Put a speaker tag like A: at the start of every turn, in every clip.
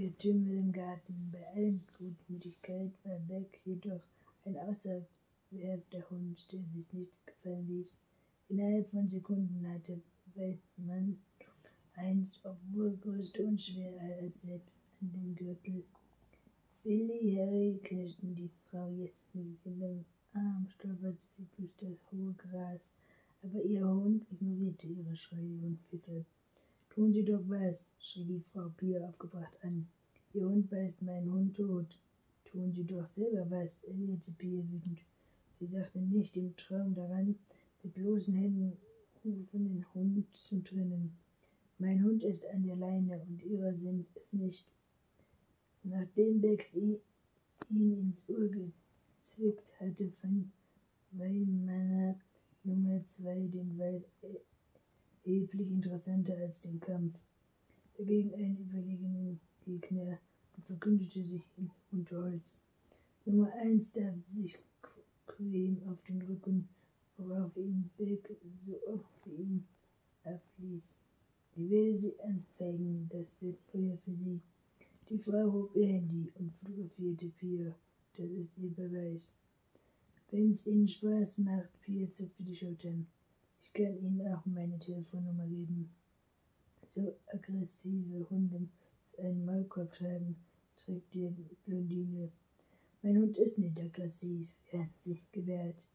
A: Getümmel im Garten. Bei allen Gutmütigkeit war Beck jedoch ein außergewählter Hund, der sich nichts gefallen ließ. Innerhalb von Sekunden hatte Weidmann eins, obwohl größte und schwerer als selbst an den Gürtel. Billy Harry knirschten die Frau jetzt mit jedem Arm, stolperte sie durch das hohe Gras, aber ihr Hund ignorierte ihre Schreie und Pfiffe. Tun Sie doch was, schrie die Frau Pia aufgebracht an. Ihr Hund beißt meinen Hund tot. Tun Sie doch selber was, erwiderte Pia wütend. Sie dachte nicht im Traum daran, mit bloßen Händen rufenden Hund zu trennen. Mein Hund ist an der Leine und ihrer sind es nicht. Nachdem Bex ihn ins Ohr gezwickt hatte, fand Weimar Nummer zwei den Wald erheblich interessanter als den Kampf dagegen einen überlegenen Gegner und verkündete sich ins Unterholz. Nummer eins darf sich quälen auf den Rücken, worauf ihn Beck so oft wie ihn abließ. Ich werde sie anzeigen, das wird Feuer für sie. Die Frau hob ihr Handy und fotografierte Pia. Das ist ihr Beweis. Wenn's Ihnen Spaß macht, Pia zupfte die Schultern. Kann Ihnen auch meine Telefonnummer geben. So aggressive Hunde muss einen Maulkorb tragen, trägt die Blondine. Mein Hund ist nicht aggressiv, er hat sich gewehrt.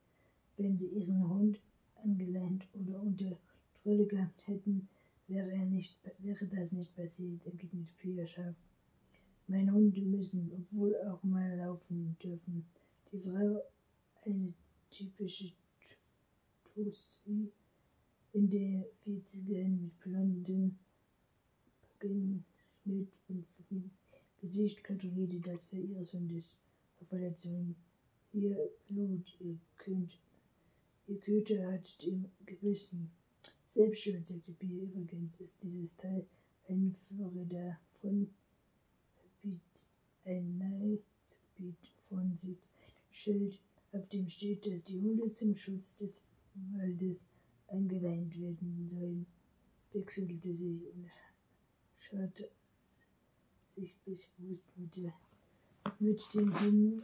A: Wenn Sie Ihren Hund angeleint oder unter Kontrolle gehabt hätten, wäre, er nicht, wäre das nicht passiert, entgegnete Pia scharf. Meine Hunde müssen, obwohl auch mal laufen dürfen. Die Frau, eine typische Tussi in der 40ern mit blonden Schnitt und Gesicht kontrollierte das für ihres Hundes Verletzungen. Ihr Blut, ihr könnt, ihr Köter hat dem gebissen. Selbst schuld, sagte Bier. Übrigens ist dieses Teil ein Florida von ein Nahegebiet von Süd. Schild, auf dem steht, dass die Hunde zum Schutz des Waldes eingeleint werden sollen. Wechselte sich und schaute sich bewusst mit, der, mit den Hunden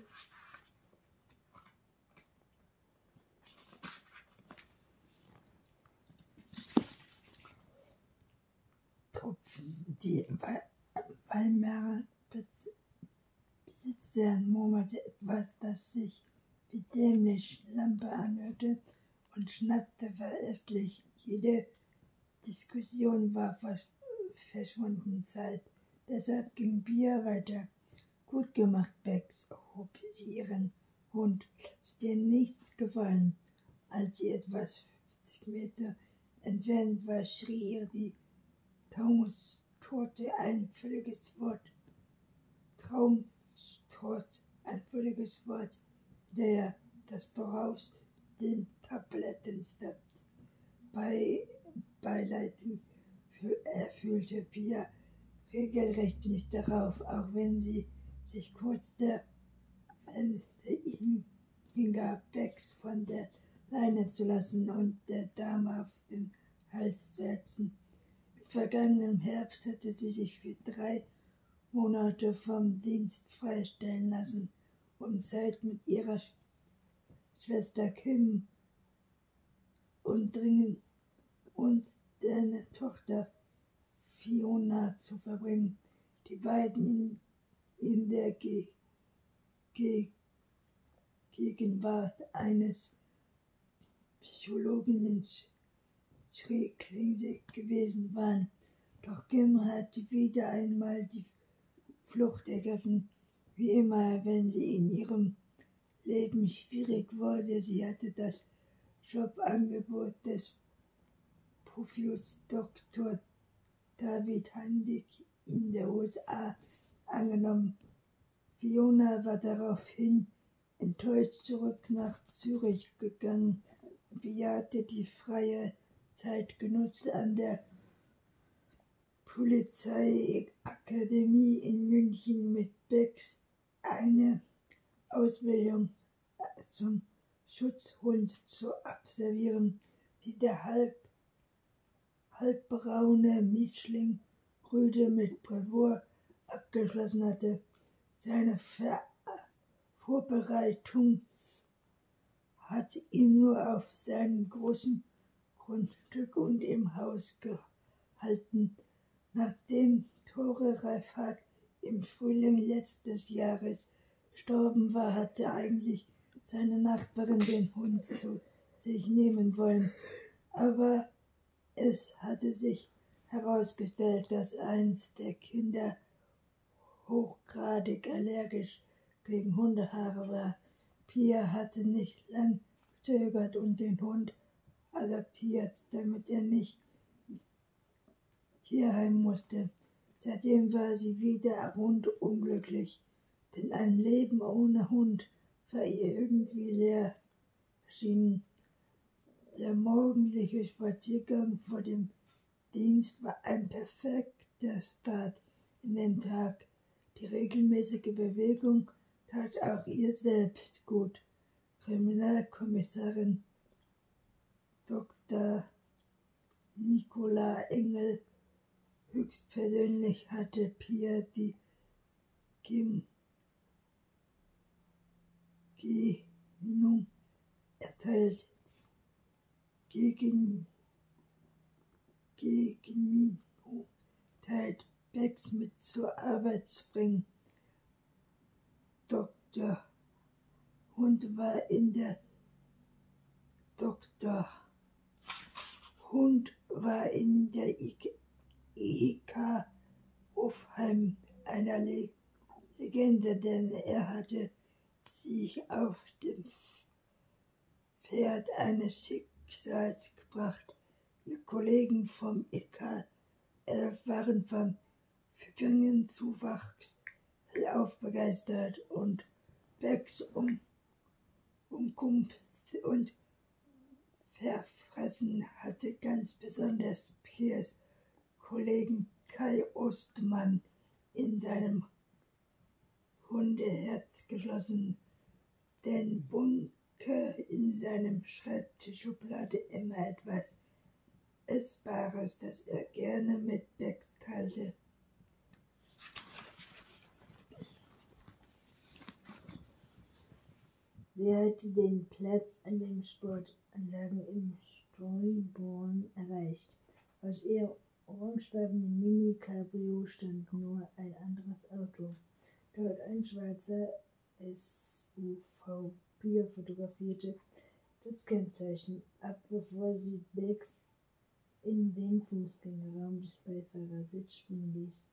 B: Die Weimarer Besitzer murmelte etwas, das sich wie dämlich Lampe anhörte und schnappte verächtlich. Jede Diskussion war verschwunden Zeit. Deshalb ging Bier weiter. Gut gemacht, Bex, hob sie ihren Hund. Ist dir nichts gefallen? Als sie etwas 50 Meter entfernt war, schrie ihr die Taunus Torte ein völliges Wort. Traumtort, ein völliges Wort, der das daraus den Tabletten steppt. Bei Beileiten erfüllte Pia regelrecht nicht darauf, auch wenn sie sich kurz der ihn hingab, Becks von der Leine zu lassen und der Dame auf den Hals zu setzen vergangenen Herbst hatte sie sich für drei Monate vom Dienst freistellen lassen, um Zeit mit ihrer Schwester Kim und dringend und deine Tochter Fiona zu verbringen. Die beiden in, in der Ge Ge Gegenwart eines Psychologen in schräglinzig gewesen waren. Doch Kim hatte wieder einmal die Flucht ergriffen, wie immer, wenn sie in ihrem Leben schwierig wurde. Sie hatte das Jobangebot des Profius Dr. David Handig in der USA angenommen. Fiona war daraufhin enttäuscht zurück nach Zürich gegangen bejahte die freie Zeit genutzt, an der Polizeiakademie in München mit Becks eine Ausbildung zum Schutzhund zu absolvieren, die der halb, halbbraune Mischling Rüde mit Bravour ab, abgeschlossen hatte. Seine Ver Vorbereitung hat ihn nur auf seinem großen Grundstück und im Haus gehalten. Nachdem Tore Reifhardt im Frühling letztes Jahres gestorben war, hatte eigentlich seine Nachbarin den Hund zu sich nehmen wollen. Aber es hatte sich herausgestellt, dass eins der Kinder hochgradig allergisch gegen Hundehaare war. Pia hatte nicht lang gezögert und den Hund adoptiert, damit er nicht Tierheim musste. Seitdem war sie wieder rundum glücklich, denn ein Leben ohne Hund war ihr irgendwie leer erschienen. Der morgendliche Spaziergang vor dem Dienst war ein perfekter Start in den Tag. Die regelmäßige Bewegung tat auch ihr selbst gut. Kriminalkommissarin Dr. Nicola Engel höchstpersönlich hatte Pia die Gem Genehmigung erteilt, gegen Genehmigung erteilt, Becks mit zur Arbeit zu bringen. Dr. Hund war in der Dr. Hund war in der IK, IK Hofheim einer Le Legende, denn er hatte sich auf dem Pferd eines Schicksals gebracht. Die Kollegen vom IK waren vom vergangenen Zuwachs aufbegeistert und Becks um, umkumpelt und verfressen hatte ganz besonders Piers Kollegen Kai Ostmann in seinem Hundeherz geschlossen, denn Bunke in seinem Schreibtischschublade immer etwas Essbares, das er gerne mit Becks teilte.
A: Sie hatte den Platz an den Sportanlagen im Streuborn erreicht. Aus ihr orangefarbenen Mini-Cabrio stand nur ein anderes Auto. Dort ein schwarzer SUV Pia fotografierte das Kennzeichen ab, bevor sie Becks in den Fußgängerraum des Beifahrersitzes springen ließ,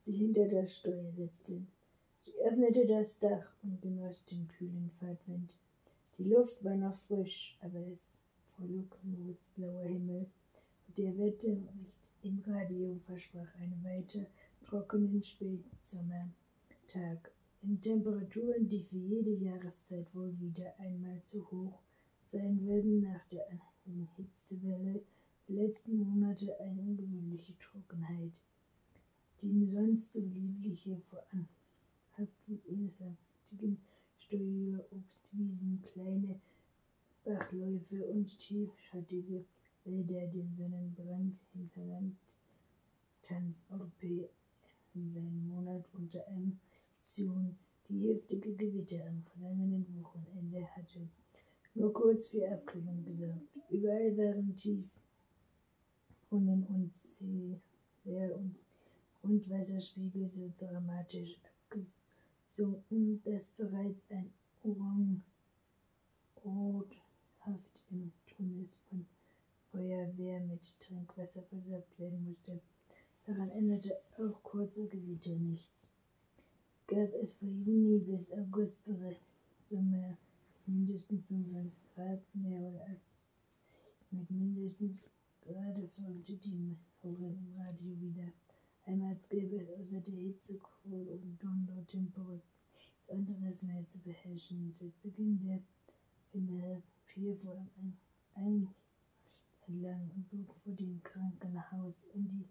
A: sich hinter das Steuer setzte. Sie öffnete das Dach und genoss den kühlen Fahrtwind. Die Luft war noch frisch, aber es wolkenlos blauer Himmel. Der Wetterbericht im Radio versprach einen weiter trockenen Spätsommertag in Temperaturen, die für jede Jahreszeit wohl wieder einmal zu hoch sein würden nach der Hitzewelle der letzten Monate eine ungewöhnliche Trockenheit. Die sonst so liebliche Voran Haftung ihres saftigen Steuerobstwiesen, kleine Bachläufe und tiefschattige Wälder den Sonnenbrand hinterland Tanzeuropäer in seinen Monat unter Emotion die heftige Gewitter am vergangenen Wochenende hatte nur kurz für Abkühlung gesorgt. Überall waren Tiefbrunnen und See und Grundwasserspiegel so dramatisch abgesunken dass bereits ein Orangrothaft im Tunnels von Feuerwehr mit Trinkwasser versorgt werden musste. Daran änderte auch kurze Gewitter nichts. Gab es von Juni bis August bereits Sommer mindestens 25 Grad mehr oder als mit mindestens gerade folgte die Meteorin im Radio wieder. Einmal gäbe es außer der Hitze, Kohl und Donnertempo nichts anderes mehr zu beherrschen. Seit Beginn der Winter fiel vor ein, entlang und bog vor dem Krankenhaus in die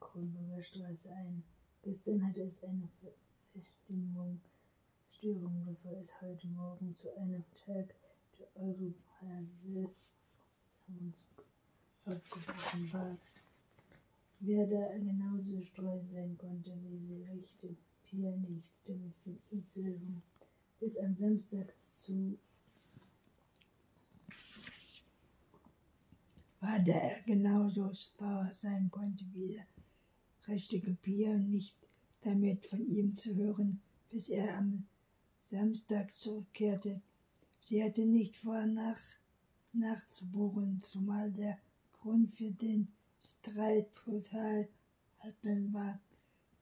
A: Kronburger Straße ein. Gestern hatte es eine Verstimmung, Störung, es heute Morgen zu einem Tag der Europhase aufgebrochen war. Wer da genauso streu sein konnte wie sie, sagte Pia nicht, damit von ihm zu hören, bis am Samstag zu
B: war, da er genauso starr sein konnte wie der richtige Pia, nicht damit von ihm zu hören, bis er am Samstag zurückkehrte. Sie hatte nicht vor, nach, nachzubohren, zumal der Grund für den Streit total halbern war.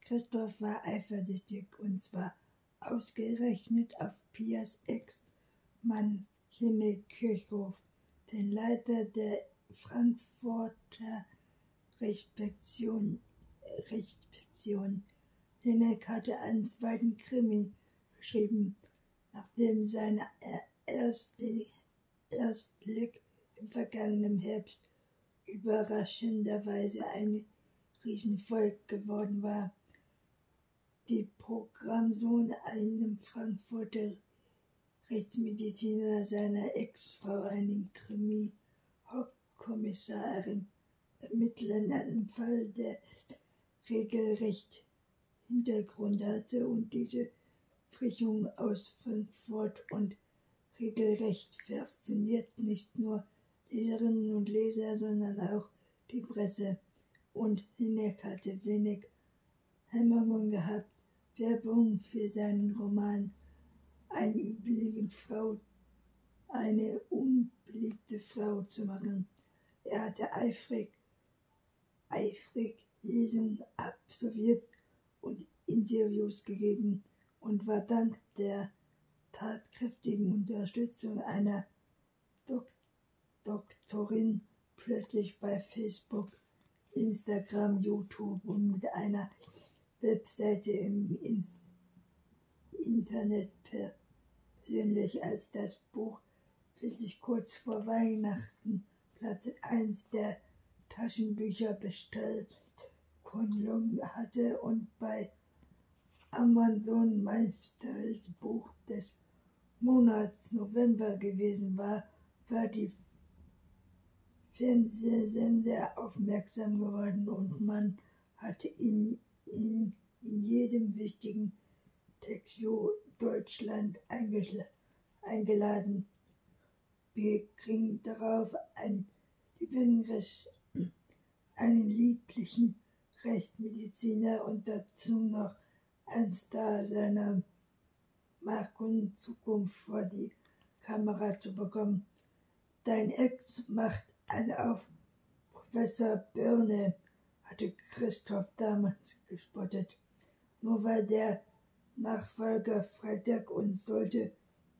B: Christoph war eifersüchtig und zwar ausgerechnet auf Pias Ex-Mann Henne Kirchhoff, den Leiter der Frankfurter Respektion. Respektion. Linek hatte einen zweiten Krimi geschrieben, nachdem seine erste Erstblick im vergangenen Herbst überraschenderweise ein Riesenvolk geworden war. Die Programmsohn einem Frankfurter Rechtsmediziner seiner Ex-Frau einen Krimi Kommissarin ermitteln einen Fall, der regelrecht Hintergrund hatte und diese Frischung aus Frankfurt und regelrecht fasziniert nicht nur Leserinnen und Leser, sondern auch die Presse. Und Hinek hatte wenig Hemmungen gehabt, Werbung für seinen Roman eine übliche Frau, eine unbeliebte Frau zu machen. Er hatte eifrig, eifrig Lesungen absolviert und Interviews gegeben und war dank der tatkräftigen Unterstützung einer Dok Doktorin plötzlich bei Facebook, Instagram, YouTube und mit einer Webseite im Internet persönlich als das Buch schließlich kurz vor Weihnachten Platz 1 der Taschenbücher bestellt Kunlung hatte und bei Amazon Meisters Buch des Monats November gewesen war, war die Fernsehsender aufmerksam geworden und man hatte ihn, ihn in jedem wichtigen Textview Deutschland eingeladen. Wir kriegen darauf ein einen lieblichen Rechtsmediziner und dazu noch ein Star seiner Mark und Zukunft vor die Kamera zu bekommen. Dein Ex macht eine auf Professor Birne, hatte Christoph damals gespottet. Nur weil der Nachfolger Freitag uns sollte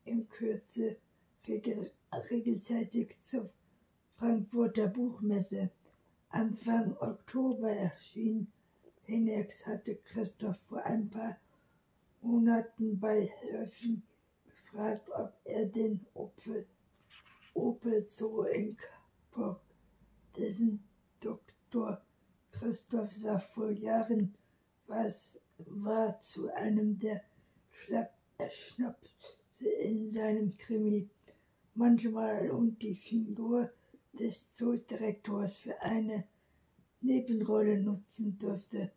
B: in Kürze regel, regelzeitig zur Frankfurter Buchmesse. Anfang Oktober erschien. Hinex hatte Christoph vor ein paar Monaten bei Höfen gefragt, ob er den Opel, Opel Zoo in Kapok, dessen Doktor Christoph sah vor Jahren, was war zu einem der Schnapse in seinem Krimi manchmal und die Figur des Zoodirektors für eine Nebenrolle nutzen durfte.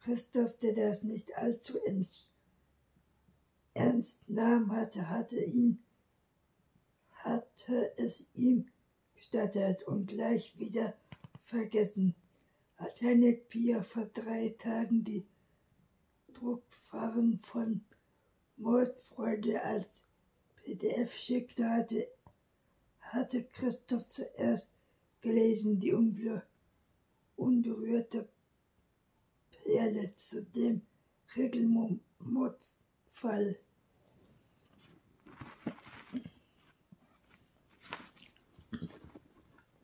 B: Christoph, der das nicht allzu ernst nahm hatte, hatte ihn, hatte es ihm gestattet und gleich wieder vergessen. Als Henrik Pia vor drei Tagen die Druckfahren von Mordfreude als PDF schickte, hatte hatte Christoph zuerst gelesen, die unberührte Perle zu dem Regelmordfall.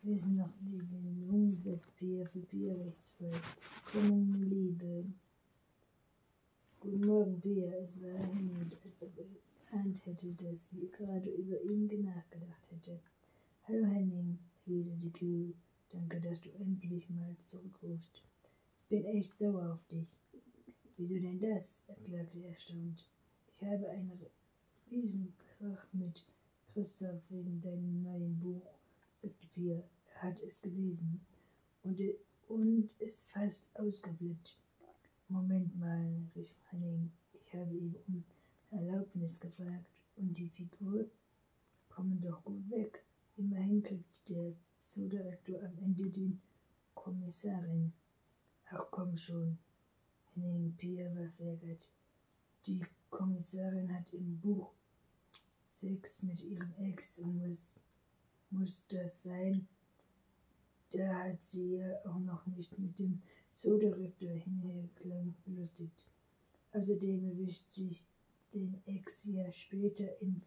A: Wir sind noch die Bindung Bier für Bierrechtsfall. Kommen Liebe. Guten Morgen, Bier. Es war Helmut, als er geahnt hätte, dass sie gerade über ihn nachgedacht hätte. Hallo Henning, erwiderte kühl. Danke, dass du endlich mal zurückrufst. Ich bin echt sauer auf dich. Wieso denn das? erklagte er erstaunt. Ich habe einen Riesenkrach mit Christoph wegen deinem neuen Buch, sagte Pia. Er hat es gelesen und, und ist fast ausgeflippt. Moment mal, rief Henning. Ich habe ihn um Erlaubnis gefragt und die Figur kommen doch gut weg. Immerhin kriegt der Zoodirektor am Ende den Kommissarin. Ach komm schon, Henning Pia war verärgert. Die Kommissarin hat im Buch Sex mit ihrem Ex und muss, muss das sein. Da hat sie ja auch noch nicht mit dem Zoodirektor hinherklang belustigt. Außerdem erwischt sich den Ex ja später im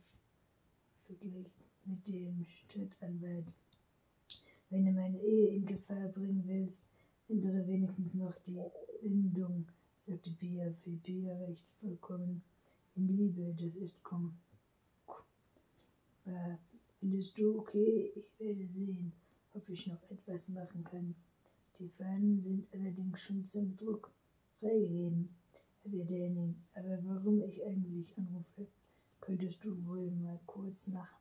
A: Vergleich mit dem Stadtanwalt. Wenn du meine Ehe in Gefahr bringen willst, ändere wenigstens noch die Bindung, sagte Pia. Für Pia recht vollkommen in Liebe. Das ist komm. Findest du okay? Ich werde sehen, ob ich noch etwas machen kann. Die Fahnen sind allerdings schon zum Druck freigegeben, Herr Denning. Aber warum ich eigentlich anrufe, könntest du wohl mal kurz nach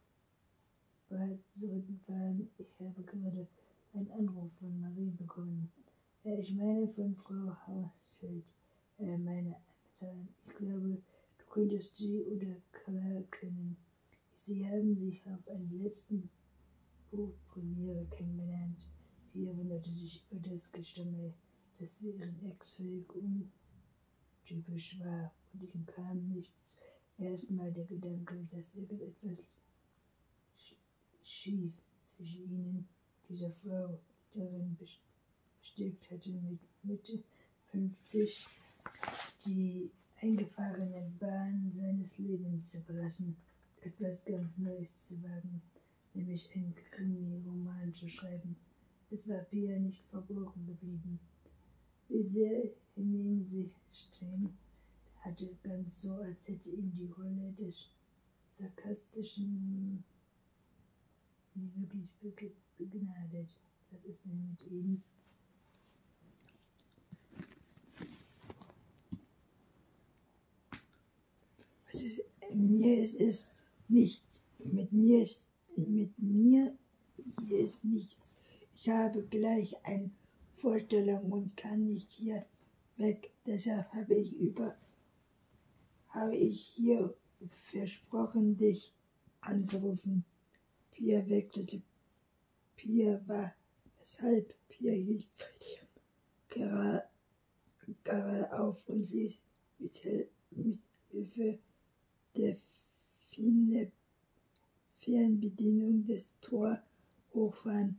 A: bald zurückfahren. Ich habe gerade einen Anruf von Marie bekommen. Äh, ich meine von Frau Hausschild. Äh, meine Damen, ich glaube, du könntest sie oder Klar kennen. Sie haben sich auf einer letzten Buchpremiere kennengelernt. Pia wunderte sich über das Gestammel, das für ihren Ex völlig untypisch war, und ihm kam nicht erstmal der Gedanke, dass irgendetwas schief zwischen ihnen, dieser Frau, die darin besteckt hatte, mit Mitte 50 die eingefahrene Bahn seines Lebens zu verlassen, etwas ganz Neues zu wagen, nämlich einen Krimi-Roman zu schreiben. Es war Pia nicht verborgen geblieben. Wie sehr Henning sich stehen hatte, ganz so, als hätte ihn die Rolle des sarkastischen nie wirklich begnadet. Was ist denn mit ihm?
B: ist, mir ist es nichts. Mit mir ist mit mir hier ist nichts. Ich habe gleich eine Vorstellung und kann nicht hier weg. Deshalb habe ich über habe ich hier versprochen, dich anzurufen. Pia wechselte. Pia war weshalb Pia hielt gerade, auf und ließ mit, mit Hilfe der Fernbedienung des Tor hochfahren.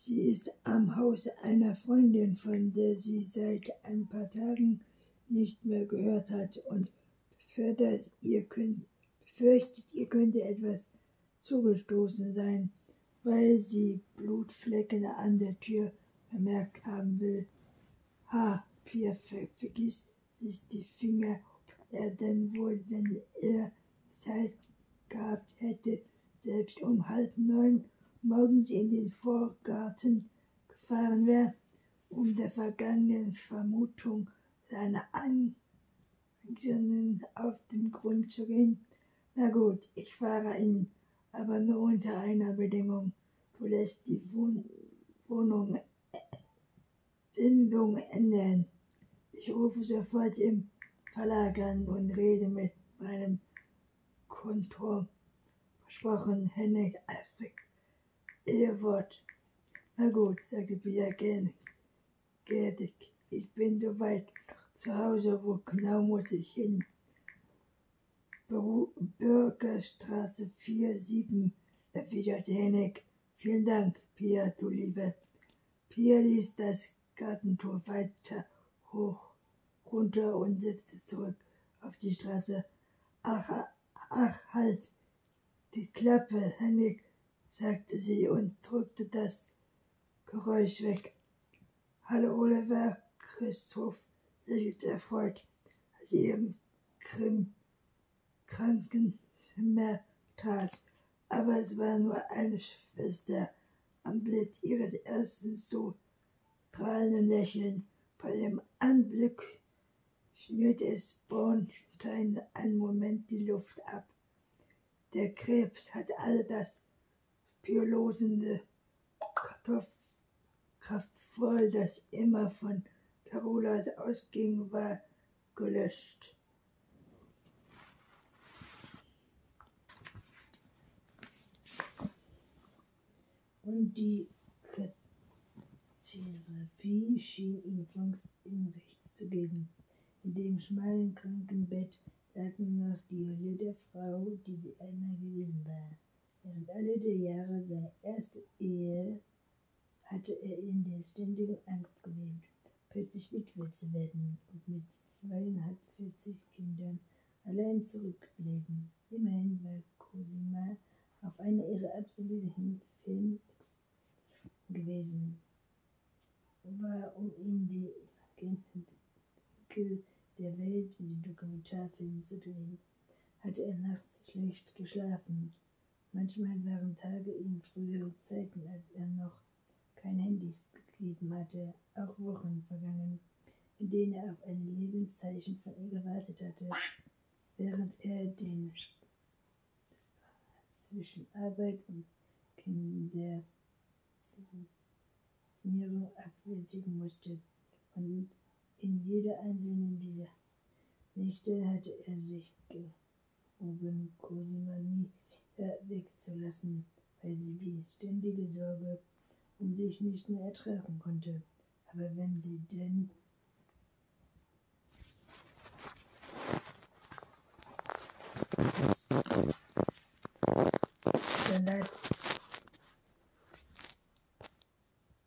B: Sie ist am Haus einer Freundin, von der sie seit ein paar Tagen nicht mehr gehört hat und befürchtet, ihr, könnt, befürchtet, ihr könnte etwas zugestoßen sein, weil sie Blutflecken an der Tür bemerkt haben will. Ha, Pierre ver vergiss sich die Finger, er denn wohl, wenn er Zeit gehabt hätte, selbst um halb neun morgens in den Vorgarten gefahren wäre, um der vergangenen Vermutung seiner Angehörigen auf den Grund zu gehen. Na gut, ich fahre ihn aber nur unter einer Bedingung. Du lässt die Wohn Wohnung Bindung ändern. Ich rufe sofort im Verlag an und rede mit meinem Kontor. Versprochen, Hennig Alfred. Ihr Wort. Na gut, sagte Pia. Gerdig. Ich bin soweit zu Hause. Wo genau muss ich hin? Bürgerstraße 4, 7, erwiderte Hennig. Vielen Dank, Pia, du Liebe. Pia ließ das Gartentor weiter hoch, runter und setzte zurück auf die Straße. Ach, ach, halt, die Klappe, Hennig, sagte sie und drückte das Geräusch weg. Hallo, Oliver, Christoph, lächelte erfreut, als sie ihrem Krim Krankenzimmer trat, aber es war nur eine Schwester. Am Blitz ihres ersten so strahlenden Lächeln, bei dem Anblick schnürte es Bornstein einen Moment die Luft ab. Der Krebs hat all das biolosende kraftvoll, das immer von Carolas ausging, war gelöscht.
A: Und die Therapie schien ihm Fonds in Rechts zu geben. In dem schmalen Krankenbett lag nur noch die Hülle der Frau, die sie einmal gewesen war. Während alle der Jahre seiner ersten Ehe hatte er in der ständigen Angst gelebt, plötzlich Witwe zu werden und mit zweieinhalb vierzig Kindern allein zurückgeblieben. Immerhin war Cosima auf einer ihrer absoluten Filme gewesen, war um ihn die Winkel der Welt in den Dokumentarfilmen zu drehen, hatte er nachts schlecht geschlafen. Manchmal waren Tage in früheren Zeiten, als er noch kein Handys gegeben hatte, auch Wochen vergangen, in denen er auf ein Lebenszeichen von ihr gewartet hatte, während er den zwischen Arbeit und Kindererziehung abwältigen musste. Und in jeder einzelnen dieser Nächte hatte er sich gehoben, Cosima nie äh, wegzulassen, weil sie die ständige Sorge um sich nicht mehr ertragen konnte. Aber wenn sie denn dann leid